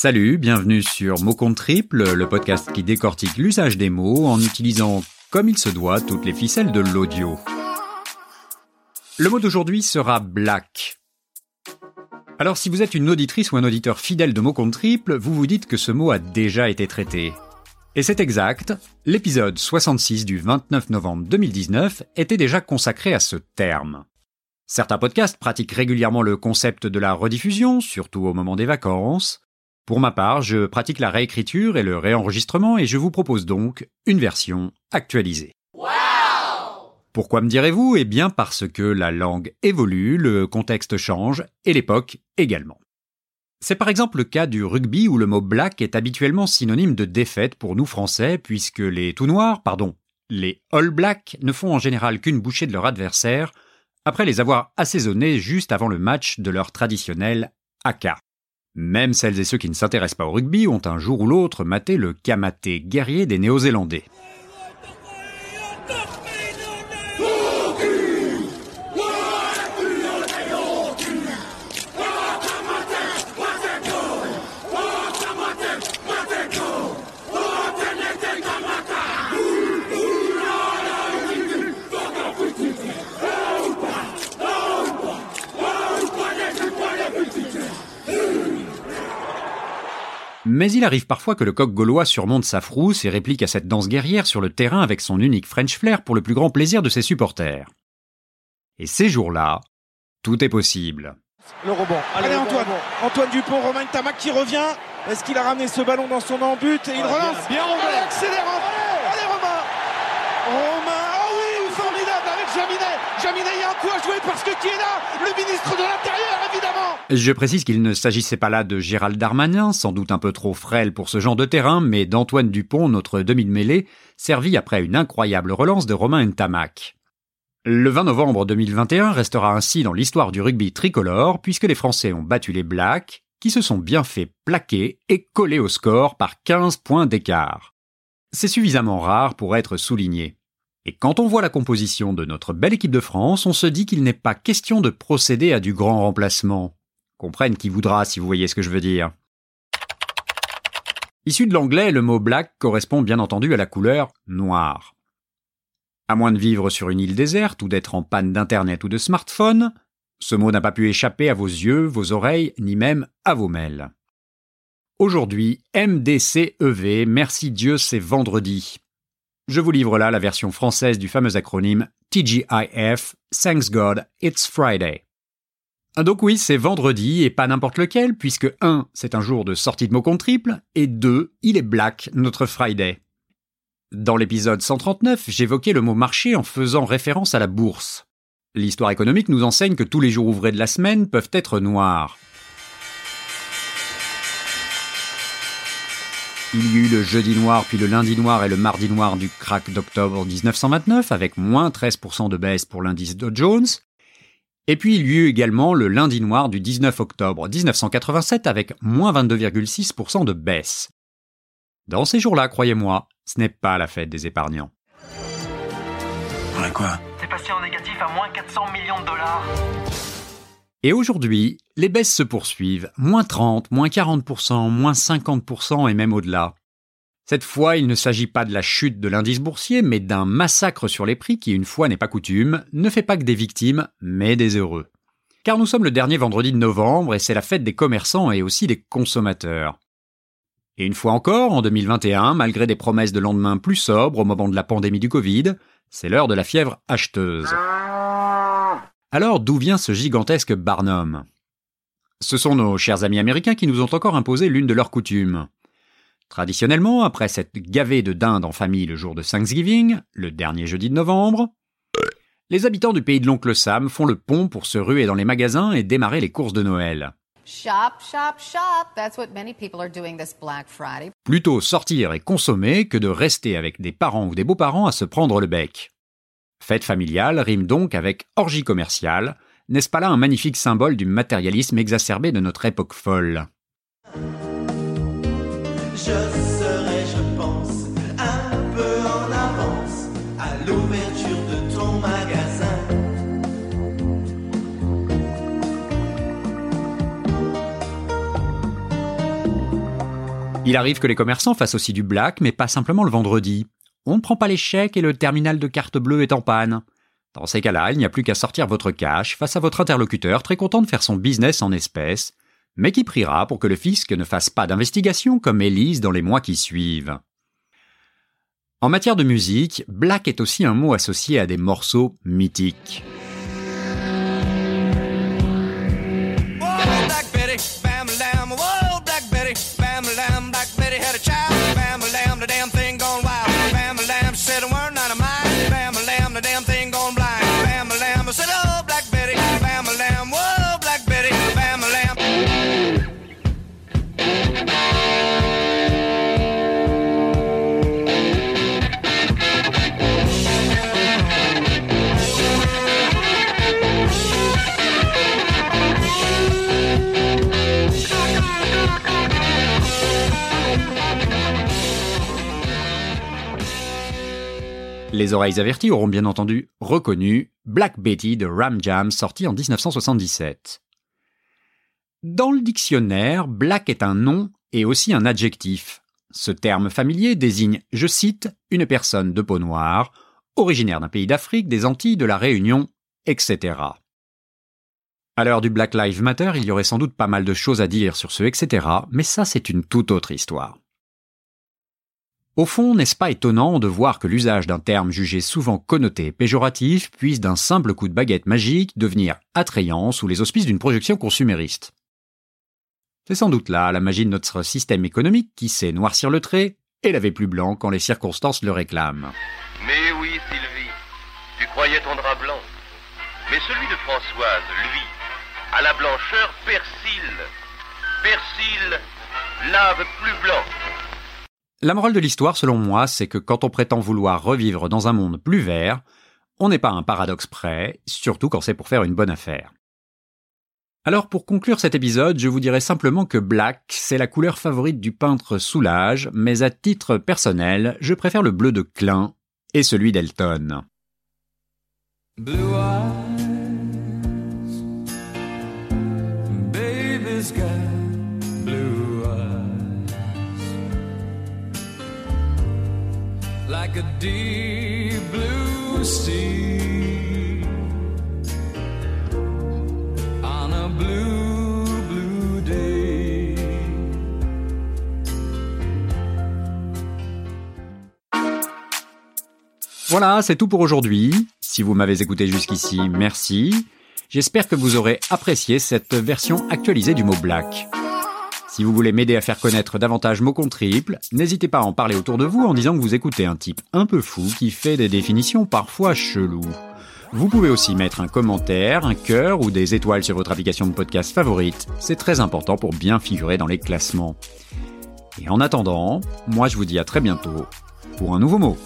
Salut, bienvenue sur Mot Compte Triple, le podcast qui décortique l'usage des mots en utilisant, comme il se doit, toutes les ficelles de l'audio. Le mot d'aujourd'hui sera black. Alors si vous êtes une auditrice ou un auditeur fidèle de Mot Compte Triple, vous vous dites que ce mot a déjà été traité. Et c'est exact, l'épisode 66 du 29 novembre 2019 était déjà consacré à ce terme. Certains podcasts pratiquent régulièrement le concept de la rediffusion, surtout au moment des vacances. Pour ma part, je pratique la réécriture et le réenregistrement et je vous propose donc une version actualisée. Pourquoi me direz-vous? Eh bien parce que la langue évolue, le contexte change et l'époque également. C'est par exemple le cas du rugby où le mot black est habituellement synonyme de défaite pour nous français puisque les tout noirs, pardon, les all blacks ne font en général qu'une bouchée de leur adversaire après les avoir assaisonnés juste avant le match de leur traditionnel AK. Même celles et ceux qui ne s'intéressent pas au rugby ont un jour ou l'autre maté le kamaté guerrier des Néo-Zélandais. Mais il arrive parfois que le coq gaulois surmonte sa frousse et réplique à cette danse guerrière sur le terrain avec son unique French flair pour le plus grand plaisir de ses supporters. Et ces jours-là, tout est possible. Le rebond. Allez, Antoine. Antoine Dupont, Romain Tamac qui revient. Est-ce qu'il a ramené ce ballon dans son embut et il relance Bien, Allez, accélérant. Allez, Romain. Romain. Oh oui, formidable avec Jaminet. Je précise qu'il ne s'agissait pas là de Gérald Darmanin, sans doute un peu trop frêle pour ce genre de terrain, mais d'Antoine Dupont, notre demi de mêlée, servi après une incroyable relance de Romain Ntamak. Le 20 novembre 2021 restera ainsi dans l'histoire du rugby tricolore, puisque les Français ont battu les Blacks, qui se sont bien fait plaquer et coller au score par 15 points d'écart. C'est suffisamment rare pour être souligné. Et quand on voit la composition de notre belle équipe de France, on se dit qu'il n'est pas question de procéder à du grand remplacement. Comprenne qui voudra si vous voyez ce que je veux dire. Issu de l'anglais, le mot black correspond bien entendu à la couleur noire. À moins de vivre sur une île déserte ou d'être en panne d'internet ou de smartphone, ce mot n'a pas pu échapper à vos yeux, vos oreilles, ni même à vos mails. Aujourd'hui, MDCEV, merci Dieu, c'est vendredi. Je vous livre là la version française du fameux acronyme TGIF, Thanks God, It's Friday. Ah, donc oui, c'est vendredi et pas n'importe lequel, puisque 1. c'est un jour de sortie de mots compte triple, et 2. il est black, notre Friday. Dans l'épisode 139, j'évoquais le mot marché en faisant référence à la bourse. L'histoire économique nous enseigne que tous les jours ouvrés de la semaine peuvent être noirs. Il y eut le jeudi noir, puis le lundi noir et le mardi noir du crack d'octobre 1929, avec moins 13% de baisse pour l'indice Dow Jones, et puis il y eut également le lundi noir du 19 octobre 1987 avec moins 22,6% de baisse. Dans ces jours-là, croyez-moi, ce n'est pas la fête des épargnants. Ouais, quoi? C'est passé en négatif à moins 400 millions de dollars. Et aujourd'hui, les baisses se poursuivent, moins 30, moins 40%, moins 50% et même au-delà. Cette fois, il ne s'agit pas de la chute de l'indice boursier, mais d'un massacre sur les prix qui, une fois n'est pas coutume, ne fait pas que des victimes, mais des heureux. Car nous sommes le dernier vendredi de novembre et c'est la fête des commerçants et aussi des consommateurs. Et une fois encore, en 2021, malgré des promesses de lendemain plus sobres au moment de la pandémie du Covid, c'est l'heure de la fièvre acheteuse. Alors d'où vient ce gigantesque Barnum? Ce sont nos chers amis américains qui nous ont encore imposé l'une de leurs coutumes. Traditionnellement, après cette gavée de dinde en famille le jour de Thanksgiving, le dernier jeudi de novembre, les habitants du pays de l'oncle Sam font le pont pour se ruer dans les magasins et démarrer les courses de Noël. Shop, shop, shop. That's what many people are doing this Black Friday. Plutôt sortir et consommer que de rester avec des parents ou des beaux-parents à se prendre le bec. Fête familiale rime donc avec orgie commerciale. N'est-ce pas là un magnifique symbole du matérialisme exacerbé de notre époque folle? Je serai, je pense, un peu en avance à l'ouverture de ton magasin. Il arrive que les commerçants fassent aussi du black, mais pas simplement le vendredi. On ne prend pas les chèques et le terminal de carte bleue est en panne. Dans ces cas-là, il n'y a plus qu'à sortir votre cash face à votre interlocuteur très content de faire son business en espèces, mais qui priera pour que le fisc ne fasse pas d'investigation comme Élise dans les mois qui suivent. En matière de musique, black est aussi un mot associé à des morceaux mythiques. Les oreilles averties auront bien entendu reconnu Black Betty de Ram Jam sorti en 1977. Dans le dictionnaire, black est un nom et aussi un adjectif. Ce terme familier désigne, je cite, une personne de peau noire, originaire d'un pays d'Afrique, des Antilles, de la Réunion, etc. À l'heure du Black Lives Matter, il y aurait sans doute pas mal de choses à dire sur ce etc., mais ça c'est une toute autre histoire. Au fond, n'est-ce pas étonnant de voir que l'usage d'un terme jugé souvent connoté péjoratif puisse d'un simple coup de baguette magique devenir attrayant sous les auspices d'une projection consumériste? C'est sans doute là la magie de notre système économique qui sait noircir le trait et laver plus blanc quand les circonstances le réclament. Mais oui, Sylvie, tu croyais ton drap blanc. Mais celui de Françoise, lui, a la blancheur persil. Persil lave plus blanc. La morale de l'histoire, selon moi, c'est que quand on prétend vouloir revivre dans un monde plus vert, on n'est pas un paradoxe près, surtout quand c'est pour faire une bonne affaire. Alors pour conclure cet épisode, je vous dirais simplement que black, c'est la couleur favorite du peintre Soulage, mais à titre personnel, je préfère le bleu de Klein et celui d'Elton. Voilà, c'est tout pour aujourd'hui. Si vous m'avez écouté jusqu'ici, merci. J'espère que vous aurez apprécié cette version actualisée du mot black. Si vous voulez m'aider à faire connaître davantage mots compte triple, n'hésitez pas à en parler autour de vous en disant que vous écoutez un type un peu fou qui fait des définitions parfois cheloues. Vous pouvez aussi mettre un commentaire, un cœur ou des étoiles sur votre application de podcast favorite. C'est très important pour bien figurer dans les classements. Et en attendant, moi je vous dis à très bientôt pour un nouveau mot.